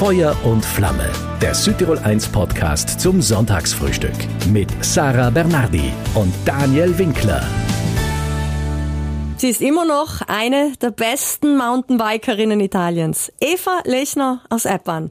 Feuer und Flamme, der Südtirol 1 Podcast zum Sonntagsfrühstück mit Sarah Bernardi und Daniel Winkler. Sie ist immer noch eine der besten Mountainbikerinnen Italiens. Eva Lechner aus Eppan.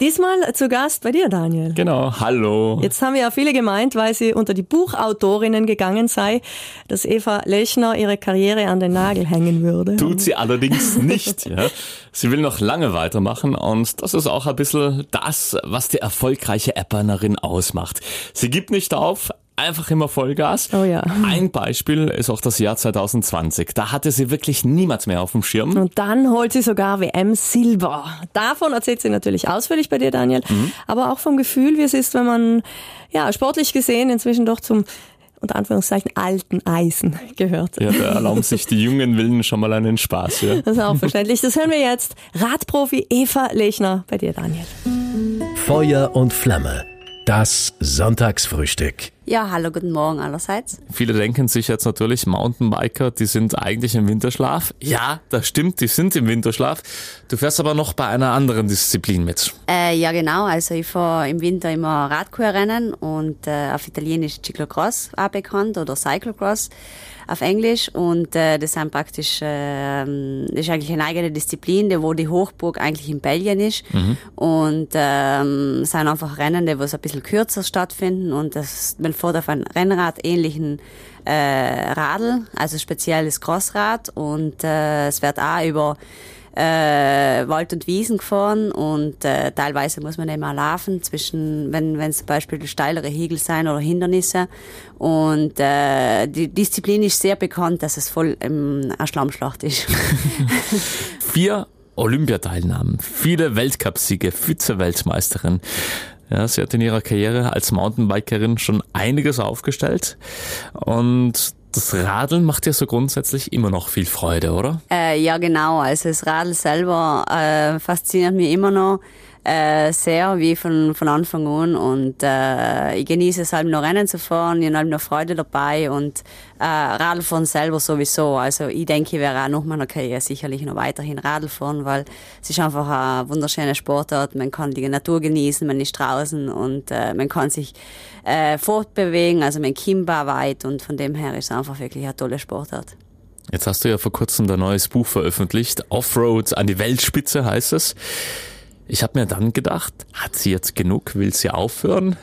Diesmal zu Gast bei dir, Daniel. Genau, hallo. Jetzt haben ja viele gemeint, weil sie unter die Buchautorinnen gegangen sei, dass Eva Lechner ihre Karriere an den Nagel hängen würde. Tut sie allerdings nicht. Ja. Sie will noch lange weitermachen und das ist auch ein bisschen das, was die erfolgreiche Eppanerin ausmacht. Sie gibt nicht auf, einfach immer Vollgas. Oh ja. Ein Beispiel ist auch das Jahr 2020. Da hatte sie wirklich niemand mehr auf dem Schirm. Und dann holt sie sogar WM Silber. Davon erzählt sie natürlich ausführlich bei dir, Daniel. Mhm. Aber auch vom Gefühl, wie es ist, wenn man, ja, sportlich gesehen inzwischen doch zum unter Anführungszeichen alten Eisen gehört. Ja, da erlauben sich die jungen Willen schon mal einen Spaß. Ja. Das ist auch verständlich. Das hören wir jetzt. Radprofi Eva Lechner bei dir, Daniel. Feuer und Flamme das Sonntagsfrühstück. Ja, hallo, guten Morgen allerseits. Viele denken sich jetzt natürlich, Mountainbiker, die sind eigentlich im Winterschlaf. Ja, das stimmt, die sind im Winterschlaf. Du fährst aber noch bei einer anderen Disziplin mit. Äh, ja, genau. Also ich fahre im Winter immer Radkurrennen und äh, auf Italienisch Ciclocross auch bekannt oder Cyclocross auf Englisch und äh, das sind praktisch äh, das ist eigentlich eine eigene Disziplin, die, wo die Hochburg eigentlich in Belgien ist mhm. und ähm, sind einfach Rennen, die wo es ein bisschen kürzer stattfinden und das, man fährt auf einem Rennrad ähnlichen äh, Radl, also spezielles Crossrad und äh, es wird auch über äh, Wald und Wiesen gefahren und äh, teilweise muss man eben auch laufen zwischen, wenn wenn es zum Beispiel steilere Hügel sein oder Hindernisse und äh, die Disziplin ist sehr bekannt, dass es voll ähm, eine Schlammschlacht ist. Vier Olympiateilnahmen, viele Weltcupsiege, Vize-Weltmeisterin. Ja, sie hat in ihrer Karriere als Mountainbikerin schon einiges aufgestellt und das Radeln macht ja so grundsätzlich immer noch viel Freude, oder? Äh, ja, genau. Also das Radl selber äh, fasziniert mich immer noch äh, sehr, wie von, von Anfang an. Und äh, ich genieße es halt noch Rennen zu fahren, ich habe halt noch Freude dabei und äh, Radlfahren selber sowieso. Also ich denke, ich werde auch nach meiner Karriere sicherlich noch weiterhin Radl fahren, weil es ist einfach ein wunderschöner Sportart. Man kann die Natur genießen, man ist draußen und äh, man kann sich äh, fortbewegen, also man kommt weit und von dem her ist es einfach wirklich eine tolle Sportart. Jetzt hast du ja vor kurzem dein neues Buch veröffentlicht. Offroad an die Weltspitze heißt es. Ich habe mir dann gedacht, hat sie jetzt genug? Will sie aufhören?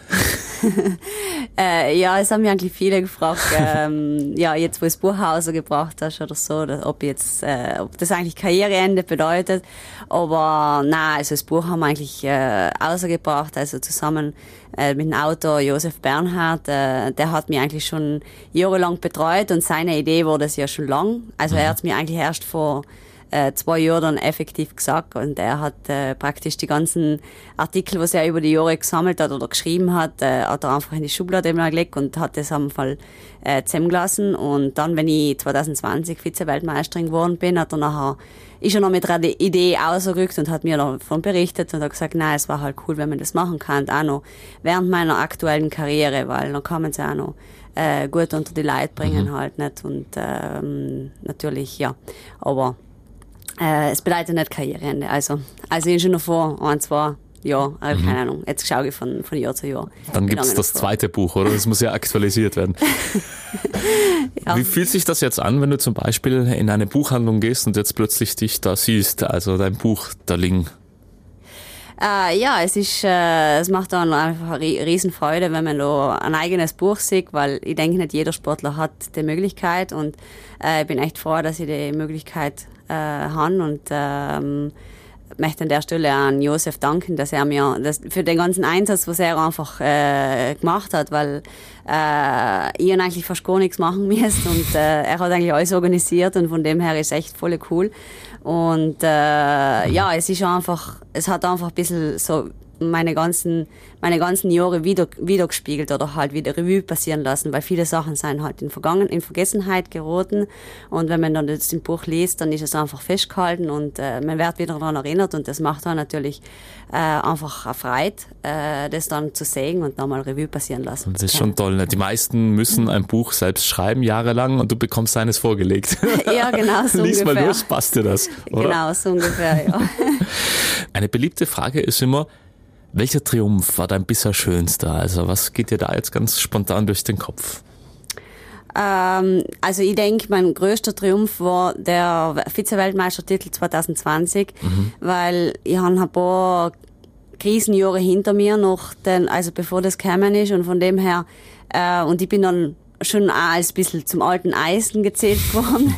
äh, ja, es haben mich eigentlich viele gefragt, ähm, ja, jetzt wo das Buch gebracht hast oder so, ob jetzt, äh, ob das eigentlich Karriereende bedeutet. Aber nein, also das Buch haben wir eigentlich äh, ausgebracht, also zusammen äh, mit dem Autor Josef Bernhard, äh, der hat mich eigentlich schon jahrelang betreut und seine Idee war das ja schon lang. Also mhm. er hat mir eigentlich erst vor äh, zwei Jahre dann effektiv gesagt und er hat äh, praktisch die ganzen Artikel, was er über die Jahre gesammelt hat oder geschrieben hat, äh, hat er einfach in die Schublade gelegt und hat das am Fall äh, zusammengelassen. Und dann, wenn ich 2020 Vize-Weltmeisterin geworden bin, hat er nachher ist er noch mit einer Idee ausgerückt und hat mir davon berichtet und hat gesagt, nein, es war halt cool, wenn man das machen kann, auch noch während meiner aktuellen Karriere, weil dann kann man es auch noch äh, gut unter die Leute bringen mhm. halt nicht. Und ähm, natürlich ja, aber äh, es bedeutet nicht Karriereende. Also, also ich schon noch vor ein, zwei Jahren, äh, mhm. keine Ahnung. Jetzt schaue ich von, von Jahr zu Jahr. Dann gibt es das zweite Buch, oder? Das muss ja aktualisiert werden. ja. Wie fühlt sich das jetzt an, wenn du zum Beispiel in eine Buchhandlung gehst und jetzt plötzlich dich da siehst, also dein Buch da liegen? Äh, ja, es ist, äh, es macht dann einfach eine Riesenfreude, wenn man da ein eigenes Buch sieht, weil ich denke, nicht jeder Sportler hat die Möglichkeit und äh, ich bin echt froh, dass ich die Möglichkeit äh, habe und ähm, möchte an der Stelle an Josef danken, dass er mir das, für den ganzen Einsatz, was er einfach äh, gemacht hat, weil äh, ich eigentlich fast gar nichts machen müsste und äh, er hat eigentlich alles organisiert und von dem her ist echt voll cool. Und äh, ja, es ist einfach, es hat einfach ein bisschen so meine ganzen, meine ganzen Jahre wieder, wiedergespiegelt oder halt wieder Revue passieren lassen, weil viele Sachen sind halt in, Vergangen, in Vergessenheit geraten und wenn man dann das im Buch liest, dann ist es einfach festgehalten und äh, man wird wieder daran erinnert und das macht dann natürlich äh, einfach erfreut, äh, das dann zu sehen und nochmal Revue passieren lassen. Das ist schon toll. Ne? Die meisten müssen ein Buch selbst schreiben, jahrelang, und du bekommst eines vorgelegt. ja, genau so Lies ungefähr. mal los, passt dir das, oder? Genau, so ungefähr, ja. Eine beliebte Frage ist immer, welcher Triumph war dein bisher schönster? Also was geht dir da jetzt ganz spontan durch den Kopf? Ähm, also ich denke, mein größter Triumph war der Vize-Weltmeistertitel 2020, mhm. weil ich habe ein paar Krisenjahre hinter mir noch, denn, also bevor das gekommen ist und von dem her, äh, und ich bin dann schon auch als bisschen zum alten Eisen gezählt worden.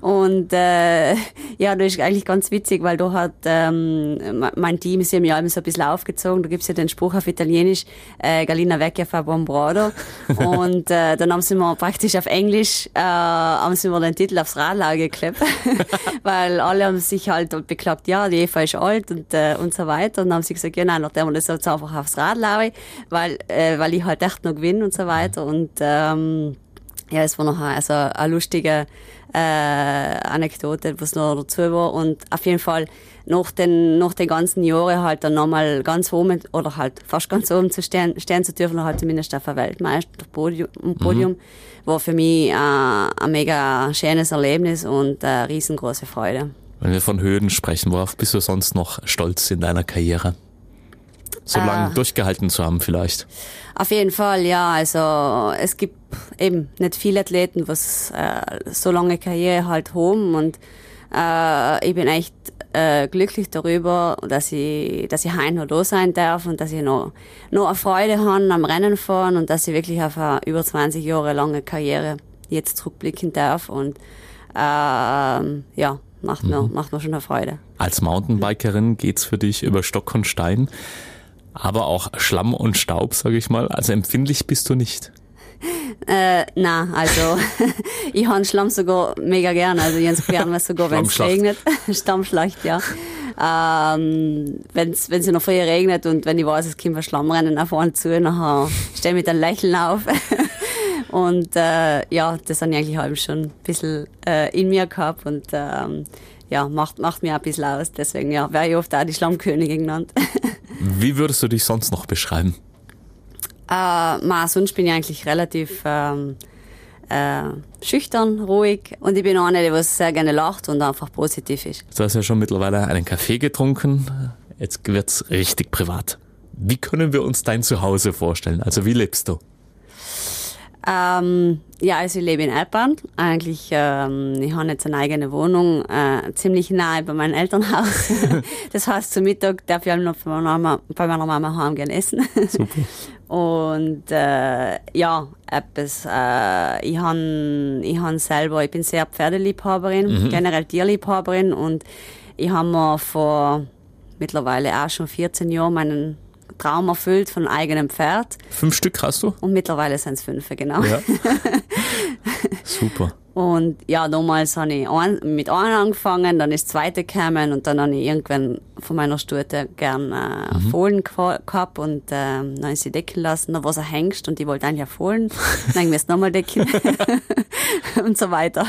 Und äh, ja, das ist eigentlich ganz witzig, weil da hat ähm, mein Team ist ja mir so ein bisschen aufgezogen. Da gibt's ja den Spruch auf Italienisch, äh, Galina vecchia fa buon brodo. Und äh, dann haben sie mir praktisch auf Englisch äh, haben sie mir den Titel aufs Radlager geklebt. weil alle haben sich halt beklagt, ja, die Eva ist alt und, äh, und so weiter. Und dann haben sie gesagt, ja, nein, nachdem wir das jetzt einfach aufs Radlager, weil, äh, weil ich halt echt noch gewinne und so weiter. Und ähm, ja, es war noch also eine lustige äh, Anekdote, was noch dazu war. Und auf jeden Fall nach den, nach den ganzen Jahren halt dann nochmal ganz oben oder halt fast ganz oben zu stehen, stehen zu dürfen, halt zumindest auf der Weltmeister Podium, Podium mhm. war für mich äh, ein mega schönes Erlebnis und eine riesengroße Freude. Wenn wir von Höhen sprechen, worauf bist du sonst noch stolz in deiner Karriere? So lange äh, durchgehalten zu haben vielleicht. Auf jeden Fall, ja. Also es gibt eben nicht viele Athleten, was äh, so lange Karriere halt haben und äh, ich bin echt äh, glücklich darüber, dass ich, dass ich heute noch da sein darf und dass ich noch, noch eine Freude habe am Rennen fahren und dass ich wirklich auf eine über 20 Jahre lange Karriere jetzt zurückblicken darf und äh, ja, macht mir, mhm. macht mir schon eine Freude. Als Mountainbikerin geht's für dich über Stock und Stein aber auch Schlamm und Staub, sage ich mal. Also empfindlich bist du nicht. Äh, na, also ich habe Schlamm sogar mega gern. Also ich gerne sogar, wenn es regnet. Stammschlacht, ja. Ähm, wenn es noch früher regnet und wenn ich weiß, es kommt ein Schlammrennen auf vorne zu, dann stehe ich mit einem Lächeln auf. und äh, ja, das habe ich eigentlich halb schon ein bisschen äh, in mir gehabt und ähm, ja, macht, macht mir ein bisschen aus. Deswegen ja, wäre ich oft auch die Schlammkönigin genannt. Wie würdest du dich sonst noch beschreiben? Äh, ma, sonst bin ich eigentlich relativ ähm, äh, schüchtern, ruhig und ich bin auch eine, die was sehr gerne lacht und einfach positiv ist. Du hast ja schon mittlerweile einen Kaffee getrunken. Jetzt wird's richtig privat. Wie können wir uns dein Zuhause vorstellen? Also wie lebst du? Ähm, ja, also ich lebe in Alpern. Eigentlich, ähm, ich habe jetzt eine eigene Wohnung, äh, ziemlich nahe bei meinem Elternhaus. das heißt, zum Mittag darf ich noch bei meiner Mama, bei meiner Mama heim gehen essen. Super. Und äh, ja, etwas, äh, ich han ich han selber, ich bin sehr Pferdeliebhaberin, mhm. generell Tierliebhaberin und ich habe mir vor mittlerweile auch schon 14 Jahren meinen Traum erfüllt von eigenem Pferd. Fünf Stück hast du? Und mittlerweile sind es fünf, genau. Ja. Super. Und ja, damals habe ich ein, mit einem angefangen, dann ist das zweite gekommen und dann habe ich irgendwann von meiner Stute gern äh, mhm. Fohlen gehabt und äh, dann sie decken lassen. Dann war es ein Hengst und ich wollte eigentlich Fohlen. dann mir es nochmal decken und so weiter.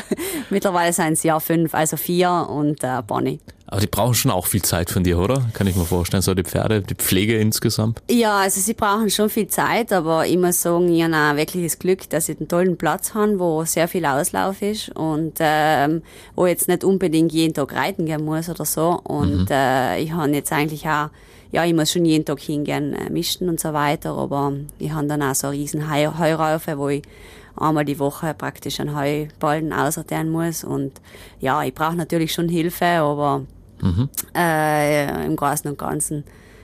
Mittlerweile sind es ja fünf, also vier und äh, Bonnie. Aber die brauchen schon auch viel Zeit von dir, oder? Kann ich mir vorstellen, so die Pferde, die Pflege insgesamt? Ja, also sie brauchen schon viel Zeit, aber muss sagen, habe auch wirklich das Glück, dass ich einen tollen Platz habe, wo sehr viel Auslauf ist und ähm, wo ich jetzt nicht unbedingt jeden Tag reiten gehen muss oder so. Und mhm. äh, ich habe jetzt eigentlich auch ja, ich muss schon jeden Tag hingehen, äh, mischen und so weiter, aber ich habe dann auch so riesen Heuraufe, wo ich einmal die Woche praktisch einen Heuballen aussortieren muss und ja, ich brauche natürlich schon Hilfe, aber Mhm. Äh, Im Großen und Ganzen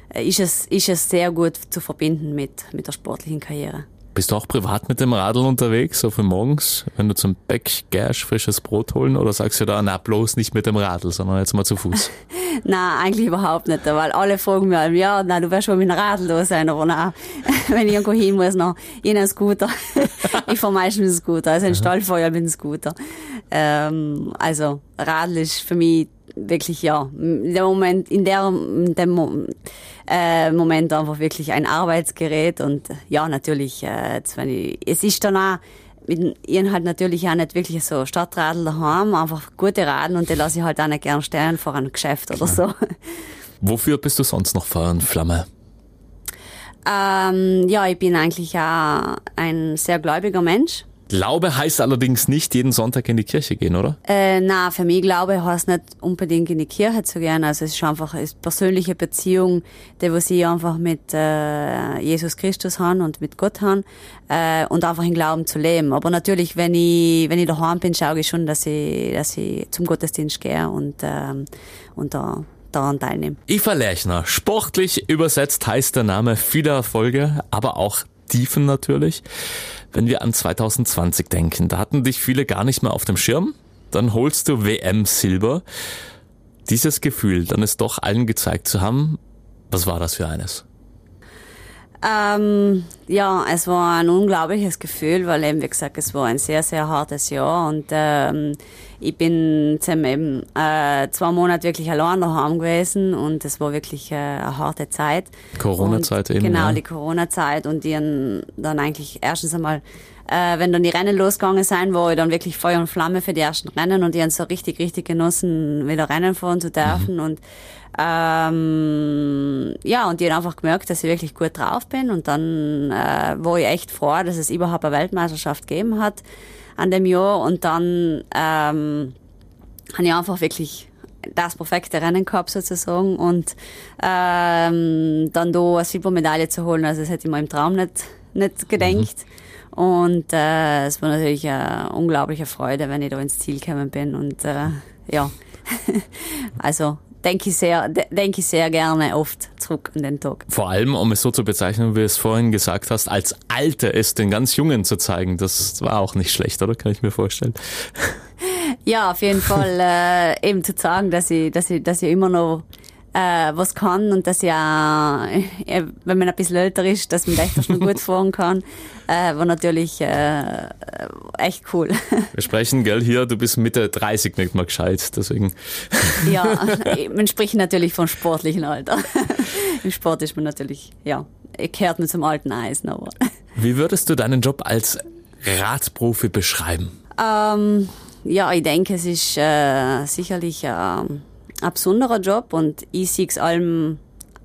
äh, ist es, ist es sehr gut zu verbinden mit, mit der sportlichen Karriere. Bist du auch privat mit dem Radl unterwegs, so für morgens, wenn du zum Bäck gehst, frisches Brot holen oder sagst du da, na bloß nicht mit dem Radl, sondern jetzt mal zu Fuß? na eigentlich überhaupt nicht, weil alle fragen mir, ja, na, du wirst schon mit dem Radl da sein, aber na, wenn ich irgendwo hin muss, noch in einen Scooter. ich fahre meistens mit dem Scooter, also ein Stallfeuer mit dem Scooter. Ähm, also Radl ist für mich wirklich, ja, in dem Moment, in der, in dem äh, Moment einfach wirklich ein Arbeitsgerät und ja, natürlich, äh, es ist dann auch, mit ihnen halt natürlich auch nicht wirklich so Stadtradl daheim, einfach gute Raden und die lasse ich halt auch nicht gern stehen vor einem Geschäft oder so. Wofür bist du sonst noch Feuer und Flamme? Ähm, ja, ich bin eigentlich auch ein sehr gläubiger Mensch. Glaube heißt allerdings nicht jeden Sonntag in die Kirche gehen, oder? Äh, na, für mich Glaube heißt nicht unbedingt in die Kirche zu gehen. Also es ist einfach eine persönliche Beziehung, die was ich einfach mit äh, Jesus Christus haben und mit Gott haben äh, und einfach in Glauben zu leben. Aber natürlich, wenn ich wenn ich daheim bin, schaue ich schon, dass ich dass ich zum Gottesdienst gehe und ähm, und da daran teilnehmen. Eva Lerchner, sportlich übersetzt heißt der Name vieler Erfolge, aber auch Tiefen natürlich. Wenn wir an 2020 denken, da hatten dich viele gar nicht mehr auf dem Schirm. Dann holst du WM Silber. Dieses Gefühl, dann es doch allen gezeigt zu haben, was war das für eines? Ähm, ja, es war ein unglaubliches Gefühl, weil eben, wie gesagt, es war ein sehr, sehr hartes Jahr und ähm, ich bin eben äh, zwei Monate wirklich allein daheim gewesen und es war wirklich äh, eine harte Zeit. Corona-Zeit eben. Genau, ja. die Corona-Zeit und die dann eigentlich erstens einmal äh, wenn dann die Rennen losgegangen sind, war ich dann wirklich Feuer und Flamme für die ersten Rennen und die haben so richtig, richtig genossen, wieder Rennen fahren zu dürfen mhm. und ähm, ja, und die haben einfach gemerkt, dass ich wirklich gut drauf bin. Und dann äh, war ich echt froh, dass es überhaupt eine Weltmeisterschaft gegeben hat an dem Jahr. Und dann ähm, habe ich einfach wirklich das perfekte Rennen gehabt sozusagen. Und ähm, dann da eine Silbermedaille zu holen, also das hätte ich mir im Traum nicht, nicht gedenkt. Mhm. Und äh, es war natürlich eine unglaubliche Freude, wenn ich da ins Ziel gekommen bin. Und äh, ja, also denke ich sehr, denke ich sehr gerne oft zurück an den Tag. Vor allem, um es so zu bezeichnen, wie du es vorhin gesagt hast, als Alte es den ganz Jungen zu zeigen, das war auch nicht schlecht, oder? Kann ich mir vorstellen. Ja, auf jeden Fall äh, eben zu sagen, dass ich, dass ich, dass ich immer noch äh, was kann und dass ja, äh, wenn man ein bisschen älter ist, dass man echt schon gut fahren kann, äh, war natürlich äh, echt cool. Wir sprechen, gell, hier, du bist Mitte 30 nicht mal gescheit, deswegen. Ja, man spricht natürlich vom sportlichen Alter. Im Sport ist man natürlich, ja, kehrt man zum alten Eisen, aber. Wie würdest du deinen Job als Radprofi beschreiben? Ähm, ja, ich denke, es ist äh, sicherlich äh, ein besonderer Job und ich sehe es allem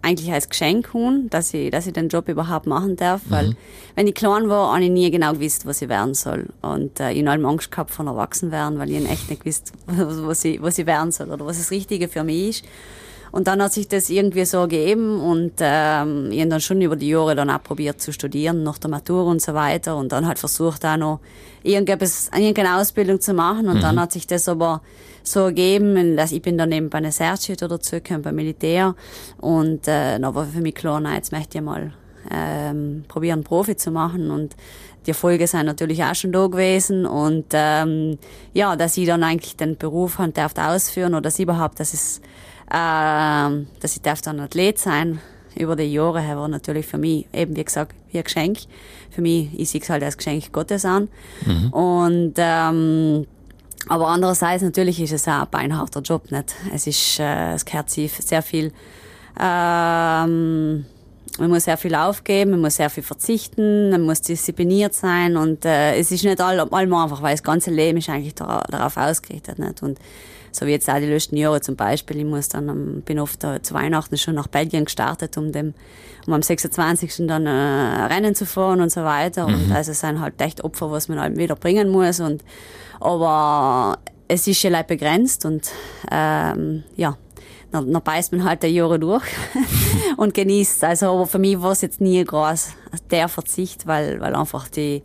eigentlich als Geschenk an, dass ich, dass ich den Job überhaupt machen darf, mhm. weil wenn ich klein war, habe ich nie genau gewusst, was ich werden soll. Und äh, ich habe Angst gehabt von Erwachsenwerden, weil ich echt nicht gewusst, was ich, was ich werden soll oder was das Richtige für mich ist. Und dann hat sich das irgendwie so gegeben und ähm, ich habe dann schon über die Jahre dann auch probiert zu studieren, nach der Matur und so weiter und dann halt versucht auch noch irgendetwas, irgendeine Ausbildung zu machen und mhm. dann hat sich das aber so gegeben, dass ich bin dann eben bei einer Searchit oder zurückgekommen beim Militär und äh, dann war für mich klar, nein, jetzt möchte ich mal ähm, probieren, Profi zu machen und die Erfolge sind natürlich auch schon da gewesen und ähm, ja, dass ich dann eigentlich den Beruf halt darf ausführen oder dass überhaupt, dass es äh, dass ich darf dann Athlet sein über die Jahre her war natürlich für mich eben wie gesagt wie ein Geschenk. Für mich ich sehe es halt als Geschenk Gottes an mhm. und ähm, aber andererseits natürlich ist es auch ein beinharter Job nicht. Es ist äh, es gehört sehr viel ähm, man muss sehr viel aufgeben, man muss sehr viel verzichten, man muss diszipliniert sein und äh, es ist nicht all, allmal einfach, weil das ganze Leben ist eigentlich darauf ausgerichtet. Nicht? Und so wie jetzt auch die letzten Jahre zum Beispiel, ich muss dann, bin oft zu Weihnachten schon nach Belgien gestartet, um dem, um am 26. dann äh, Rennen zu fahren und so weiter. Mhm. Und also es sind halt echt Opfer, was man halt wieder bringen muss. Und aber es ist ja leider begrenzt und ähm, ja, dann, dann beißt man halt die Jahre durch und genießt. Also aber für mich war es jetzt nie groß der Verzicht, weil, weil einfach die,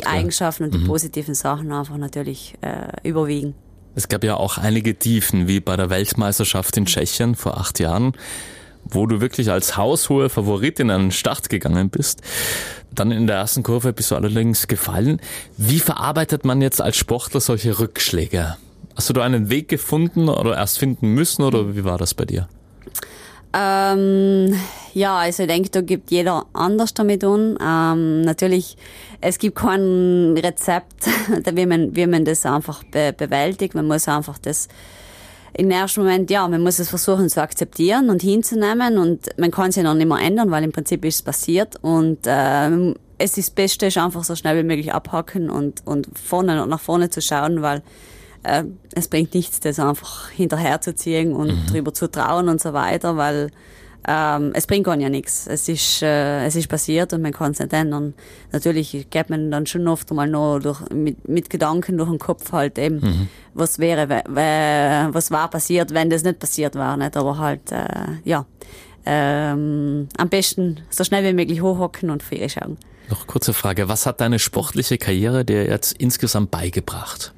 die Eigenschaften ja. und die mhm. positiven Sachen einfach natürlich äh, überwiegen. Es gab ja auch einige Tiefen, wie bei der Weltmeisterschaft in Tschechien vor acht Jahren, wo du wirklich als haushohe Favoritin an den Start gegangen bist. Dann in der ersten Kurve bist du allerdings gefallen. Wie verarbeitet man jetzt als Sportler solche Rückschläge? Hast du da einen Weg gefunden oder erst finden müssen oder wie war das bei dir? Ähm, ja, also ich denke, da gibt jeder anders damit um. Ähm, natürlich, es gibt kein Rezept, wie man, wie man das einfach be bewältigt. Man muss einfach das im ersten Moment, ja, man muss es versuchen zu akzeptieren und hinzunehmen und man kann es ja noch nicht mehr ändern, weil im Prinzip ist es passiert und ähm, es ist das Beste, ist einfach so schnell wie möglich abhaken und, und vorne nach vorne zu schauen, weil äh, es bringt nichts, das einfach hinterherzuziehen und mhm. drüber zu trauen und so weiter, weil ähm, es bringt gar ja nichts. Es ist, äh, es ist passiert und man kann es nicht ändern. Natürlich geht man dann schon oft mal noch durch, mit, mit Gedanken durch den Kopf halt eben, mhm. was wäre, was war passiert, wenn das nicht passiert war, nicht? Aber halt, äh, ja, ähm, am besten so schnell wie möglich hochhocken und ihre schauen. Noch kurze Frage, was hat deine sportliche Karriere dir jetzt insgesamt beigebracht?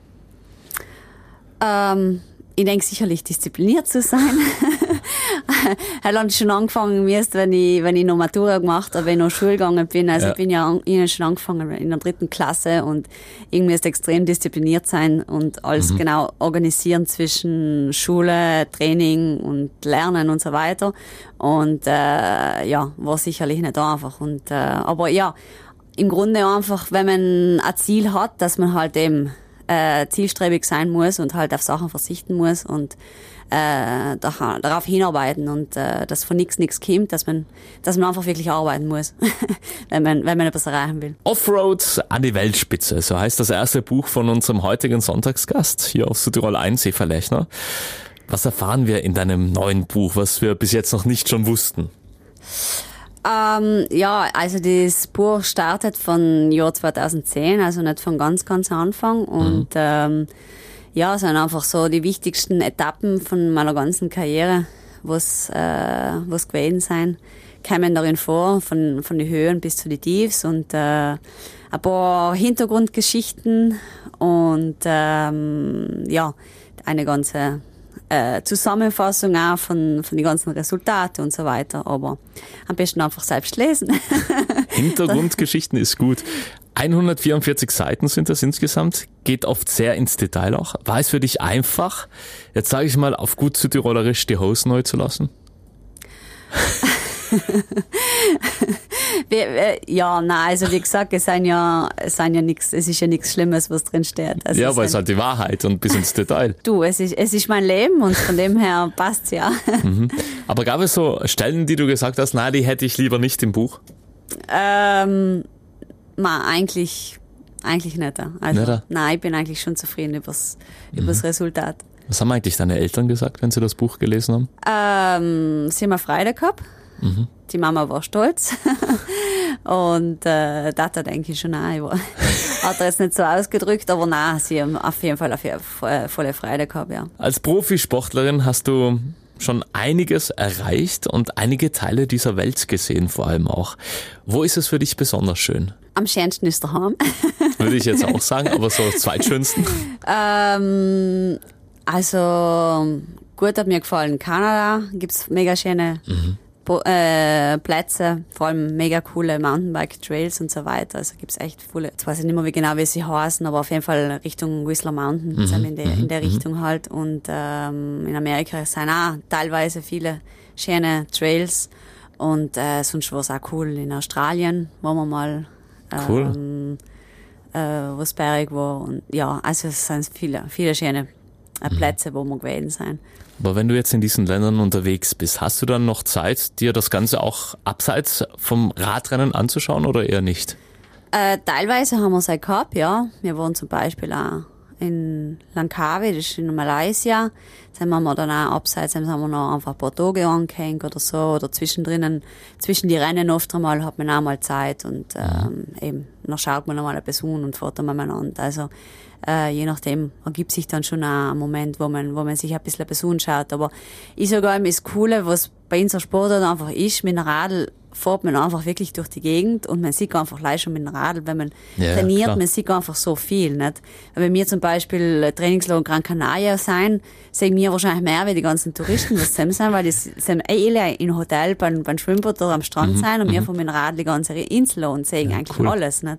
Ähm, ich denke sicherlich diszipliniert zu sein. hat schon angefangen müsst, wenn ich, wenn ich noch Matura gemacht habe, wenn ich noch Schule gegangen bin. Also ja. ich bin ja ich schon angefangen in der dritten Klasse und irgendwie ist extrem diszipliniert sein und alles mhm. genau organisieren zwischen Schule, Training und Lernen und so weiter. Und äh, ja, war sicherlich nicht einfach. Und äh, aber ja, im Grunde einfach, wenn man ein Ziel hat, dass man halt eben äh, zielstrebig sein muss und halt auf Sachen verzichten muss und äh, darauf hinarbeiten und äh, dass von nichts nichts kommt, dass man, dass man einfach wirklich arbeiten muss, wenn man, wenn man etwas erreichen will. Offroad an die Weltspitze, so heißt das erste Buch von unserem heutigen Sonntagsgast hier auf Südtirol 1, Eva Lechner. Was erfahren wir in deinem neuen Buch, was wir bis jetzt noch nicht schon wussten? Ähm, ja, also das Buch startet von Jahr 2010, also nicht von ganz, ganz Anfang. Und mhm. ähm, ja, sind einfach so die wichtigsten Etappen von meiner ganzen Karriere, was äh, was gewesen sein, kämen darin vor, von, von den Höhen bis zu den Tiefs und äh, ein paar Hintergrundgeschichten und ähm, ja, eine ganze äh, Zusammenfassung auch von, von den ganzen Resultaten und so weiter. Aber am besten einfach selbst lesen. Hintergrundgeschichten ist gut. 144 Seiten sind das insgesamt, geht oft sehr ins Detail auch. War es für dich einfach, jetzt sage ich mal auf gut Südtirolerisch, die Hose neu zu lassen? ja, nein, also wie gesagt, es sind ja, es sind ja nichts, es ist ja nichts Schlimmes, was drin steht. Also ja, aber es ist halt die Wahrheit und bis ins Detail. Du, es ist, es ist mein Leben und von dem her passt's ja. Mhm. Aber gab es so Stellen, die du gesagt hast, nein, die hätte ich lieber nicht im Buch? Ähm, ma, eigentlich, eigentlich nicht. Also, nicht? nein, ich bin eigentlich schon zufrieden übers, mhm. übers Resultat. Was haben eigentlich deine Eltern gesagt, wenn sie das Buch gelesen haben? Ähm, sie haben eine Freude gehabt. Mhm. Die Mama war stolz. und äh, Tata denke ich schon auch. Hat er jetzt nicht so ausgedrückt, aber nein, sie haben auf jeden Fall eine volle Freude gehabt, ja. Als Profisportlerin hast du schon einiges erreicht und einige Teile dieser Welt gesehen, vor allem auch. Wo ist es für dich besonders schön? Am schönsten ist daheim. Würde ich jetzt auch sagen, aber so zweitschönsten? ähm, also gut hat mir gefallen. Kanada gibt's mega schöne mhm äh, Plätze, vor allem mega coole Mountainbike-Trails und so weiter. Also gibt's echt viele, jetzt weiß ich nicht mehr wie genau, wie sie heißen, aber auf jeden Fall Richtung Whistler Mountain, mhm. in, der, in der mhm. Richtung halt. Und ähm, in Amerika sind auch teilweise viele schöne Trails. Und äh, sonst war es auch cool in Australien, wo wir mal cool. ähm, äh, was berg war. Und ja, also es sind viele, viele schöne äh, mhm. Plätze, wo wir gewesen sind. Aber wenn du jetzt in diesen Ländern unterwegs bist, hast du dann noch Zeit, dir das Ganze auch abseits vom Radrennen anzuschauen oder eher nicht? Äh, teilweise haben wir es gehabt, ja. Wir waren zum Beispiel auch in Langkawi, das ist in Malaysia. Dann haben wir dann auch abseits, dann haben wir noch einfach ein paar Tage angehängt oder so, oder zwischendrin, zwischen die Rennen oft einmal hat man auch mal Zeit und ähm, eben, dann schaut man einmal eine Person und fährt dann miteinander. Also, äh, je nachdem ergibt sich dann schon ein Moment, wo man, wo man sich ein bisschen Person schaut. Aber ich sage immer, das Coole, was bei unserer Sportart einfach ist, mit einem Radl fährt man einfach wirklich durch die Gegend und man sieht einfach leicht schon mit dem Radl, wenn man ja, trainiert, klar. man sieht einfach so viel, nicht? Wenn wir zum Beispiel Trainingslager in Gran Canaria sein, sehen wir wahrscheinlich mehr wie die ganzen Touristen, was sie sind, weil die sind eh alle in Hotel beim, beim Schwimmbad oder am Strand mhm, sein und wir mhm. mit dem Radl die ganze Insel und sehen ja, eigentlich cool. alles, nicht?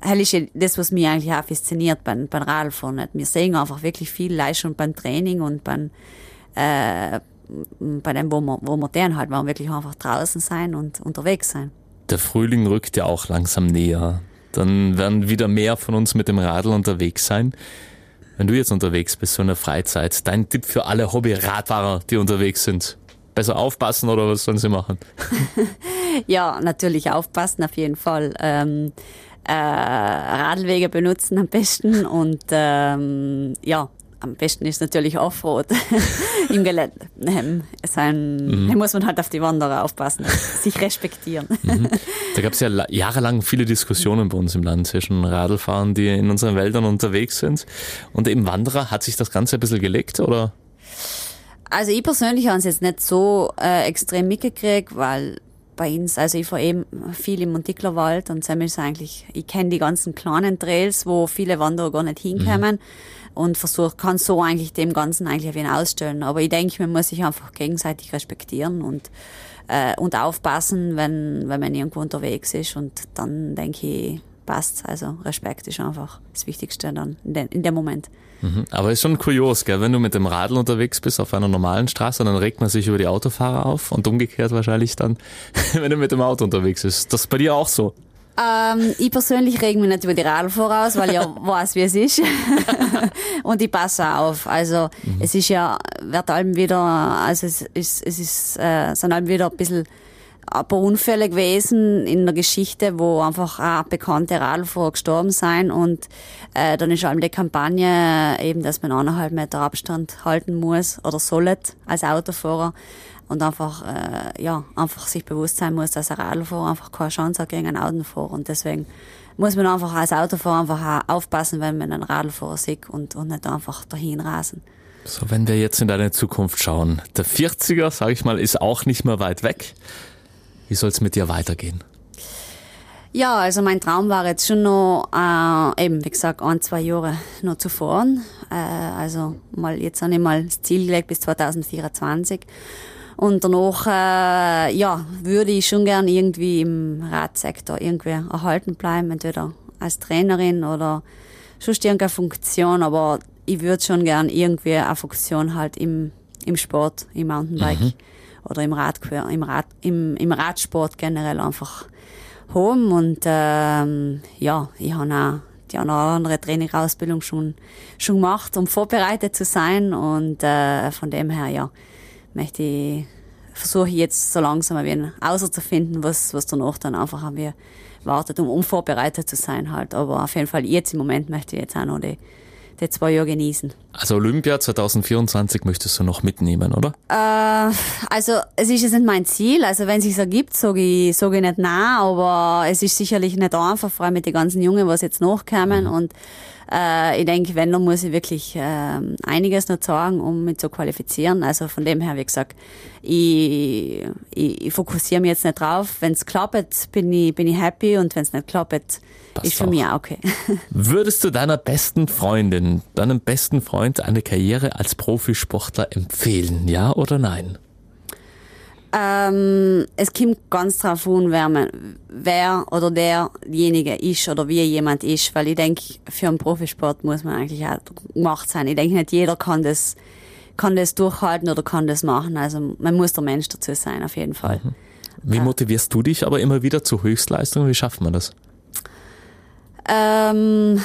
Das ist das, was mich eigentlich auch fasziniert beim, beim Radfahren, nicht? Wir sehen einfach wirklich viel leicht schon beim Training und beim, äh, bei dem, wo wir, wo wir deren halt waren, wirklich einfach draußen sein und unterwegs sein. Der Frühling rückt ja auch langsam näher. Dann werden wieder mehr von uns mit dem Radl unterwegs sein. Wenn du jetzt unterwegs bist, so in der Freizeit, dein Tipp für alle Hobby-Radfahrer, die unterwegs sind. Besser aufpassen oder was sollen sie machen? ja, natürlich aufpassen auf jeden Fall. Ähm, äh, Radwege benutzen am besten und ähm, ja, am besten ist natürlich Offroad im Gelände. Sein, mhm. muss man halt auf die Wanderer aufpassen, sich respektieren. Mhm. Da gab es ja jahrelang viele Diskussionen bei uns im Land zwischen Radlfahrern, die in unseren Wäldern unterwegs sind und eben Wanderer. Hat sich das Ganze ein bisschen gelegt oder? Also ich persönlich habe es jetzt nicht so äh, extrem mitgekriegt, weil bei uns, also ich fahre eben viel im Montiklerwald und Sam ist eigentlich, ich kenne die ganzen kleinen Trails, wo viele Wanderer gar nicht hinkommen. Mhm und versuche, kann so eigentlich dem Ganzen eigentlich ein ausstellen. Aber ich denke, man muss sich einfach gegenseitig respektieren und, äh, und aufpassen, wenn, wenn man irgendwo unterwegs ist. Und dann denke ich, passt. Also Respekt ist einfach das Wichtigste dann in, de, in dem Moment. Mhm. Aber ist schon kurios, gell? wenn du mit dem Radl unterwegs bist auf einer normalen Straße, dann regt man sich über die Autofahrer auf und umgekehrt wahrscheinlich dann, wenn du mit dem Auto unterwegs bist. Das ist bei dir auch so. Ähm, ich persönlich reg mich nicht über die Radl aus, weil ich ja weiß, wie es ist. und ich passe auf. Also mhm. es ist ja, wird allem wieder, also es ist, es ist, äh, sind allem wieder ein bisschen ein paar Unfälle gewesen in der Geschichte, wo einfach auch bekannte Radlfahrer gestorben sind und äh, dann ist allem die Kampagne eben, dass man eineinhalb Meter Abstand halten muss oder sollet als Autofahrer und einfach, äh, ja, einfach sich bewusst sein muss, dass ein Radlfahrer einfach keine Chance hat gegen einen Autofahrer und deswegen muss man einfach als Autofahrer einfach aufpassen, wenn man einen Radlfahrer sieht und, und nicht einfach dahin rasen. So, wenn wir jetzt in deine Zukunft schauen, der 40er, sage ich mal, ist auch nicht mehr weit weg. Wie soll es mit dir weitergehen? Ja, also mein Traum war jetzt schon noch, äh, eben wie gesagt, ein, zwei Jahre noch zu fahren. Äh, also mal jetzt habe ich mal das Ziel gelegt bis 2024. Und danach, äh, ja, würde ich schon gern irgendwie im Radsektor irgendwie erhalten bleiben, entweder als Trainerin oder sonst irgendeine Funktion, aber ich würde schon gern irgendwie eine Funktion halt im, im Sport, im Mountainbike mhm. oder im Rad, im Rad, im, im Radsport generell einfach haben. Und ähm, ja, ich habe auch die eine oder andere Trainerausbildung schon, schon gemacht, um vorbereitet zu sein. Und äh, von dem her, ja, möchte ich, versuche ich jetzt so langsam ein wenig auszufinden, was, was danach dann einfach an mir wartet, um, um vorbereitet zu sein halt. Aber auf jeden Fall jetzt im Moment möchte ich jetzt auch noch die, die zwei Jahre genießen. Also Olympia 2024 möchtest du noch mitnehmen, oder? Äh, also es ist jetzt nicht mein Ziel. Also wenn es sich ergibt, sage ich, sag ich nicht nein, aber es ist sicherlich nicht einfach, vor allem mit den ganzen Jungen, was jetzt nachkommen mhm. und äh, ich denke, wenn, dann muss ich wirklich äh, einiges noch sagen, um mich zu qualifizieren. Also von dem her, wie gesagt, ich, ich, ich fokussiere mich jetzt nicht drauf. Wenn es klappt, bin ich, bin ich happy und wenn es nicht klappt, ist für auch. mich auch okay. Würdest du deiner besten Freundin, deinem besten Freund eine Karriere als Profisportler empfehlen, ja oder nein? Ähm, es kommt ganz drauf an, wer, man, wer oder derjenige ist oder wie jemand ist, weil ich denke, für einen Profisport muss man eigentlich auch gemacht sein. Ich denke, nicht jeder kann das, kann das durchhalten oder kann das machen. Also man muss der Mensch dazu sein, auf jeden Fall. Mhm. Wie motivierst du dich aber immer wieder zu Höchstleistungen? Wie schafft man das? Ähm,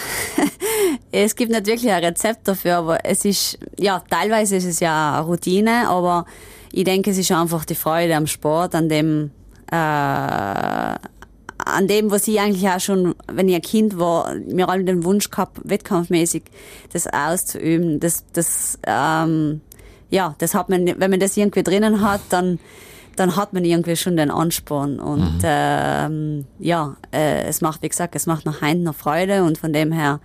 es gibt nicht wirklich ein Rezept dafür, aber es ist, ja, teilweise ist es ja eine Routine, aber ich denke, es ist einfach die Freude am Sport, an dem, äh, an dem, was ich eigentlich auch schon, wenn ich ein Kind war, mir alle den Wunsch gehabt, wettkampfmäßig das auszuüben. Das, das, ähm, ja, das hat man, wenn man das irgendwie drinnen hat, dann, dann hat man irgendwie schon den Ansporn. Und mhm. ähm, ja, äh, es macht, wie gesagt, es macht nach Heim noch Freude und von dem her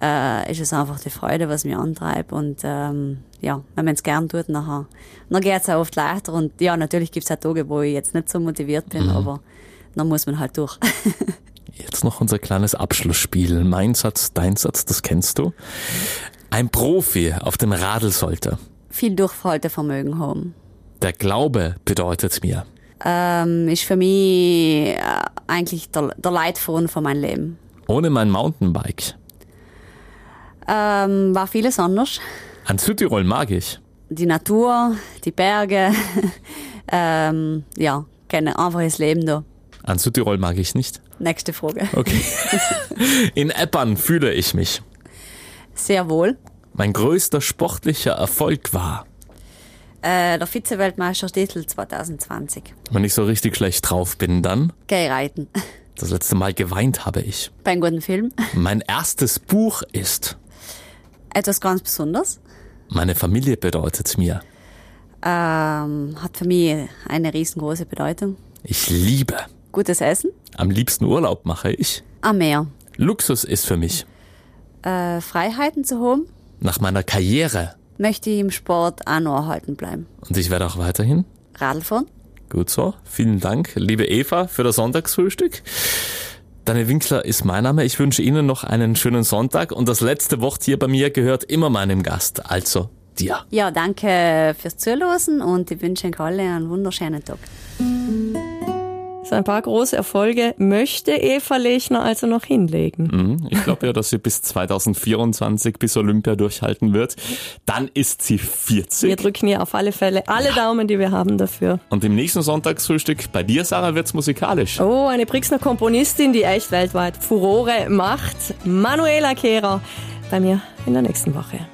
äh, ist es einfach die Freude, was mich antreibt. Und ähm, ja, wenn man es gern tut, nachher, dann geht es auch oft leichter. Und ja, natürlich gibt es auch Tage, wo ich jetzt nicht so motiviert bin, mhm. aber dann muss man halt durch. Jetzt noch unser kleines Abschlussspiel. Mein Satz, dein Satz, das kennst du. Ein Profi auf dem Radl sollte viel Durchhaltevermögen haben. Der Glaube bedeutet mir. Ähm, ist für mich äh, eigentlich der, der Leitfaden von meinem Leben. Ohne mein Mountainbike ähm, war vieles anders. An Südtirol mag ich. Die Natur, die Berge, ähm, ja, kenne einfach das Leben da. An Südtirol mag ich nicht. Nächste Frage. Okay. In Eppern fühle ich mich. Sehr wohl. mein größter sportlicher Erfolg war. Äh, der Vize-Weltmeistertitel 2020. Wenn ich so richtig schlecht drauf bin, dann Gay reiten. das letzte Mal geweint habe ich. Beim guten Film. Mein erstes Buch ist Etwas ganz Besonderes. Meine Familie bedeutet mir. Ähm, hat für mich eine riesengroße Bedeutung. Ich liebe. Gutes Essen. Am liebsten Urlaub mache ich. Am Meer. Luxus ist für mich. Äh, Freiheiten zu haben. Nach meiner Karriere. Möchte ich im Sport auch noch erhalten bleiben. Und ich werde auch weiterhin. Radlfahren. Gut so. Vielen Dank, liebe Eva, für das Sonntagsfrühstück. Daniel Winkler ist mein Name. Ich wünsche Ihnen noch einen schönen Sonntag und das letzte Wort hier bei mir gehört immer meinem Gast, also dir. Ja, danke fürs Zuhören und ich wünsche euch alle einen wunderschönen Tag. Ein paar große Erfolge möchte Eva Lechner also noch hinlegen. Mhm. Ich glaube ja, dass sie bis 2024 bis Olympia durchhalten wird. Dann ist sie 40. Wir drücken ihr auf alle Fälle alle Daumen, die wir haben dafür. Und im nächsten Sonntagsfrühstück bei dir, Sarah, wird's musikalisch. Oh, eine Brixner Komponistin, die echt weltweit Furore macht. Manuela Kehrer bei mir in der nächsten Woche.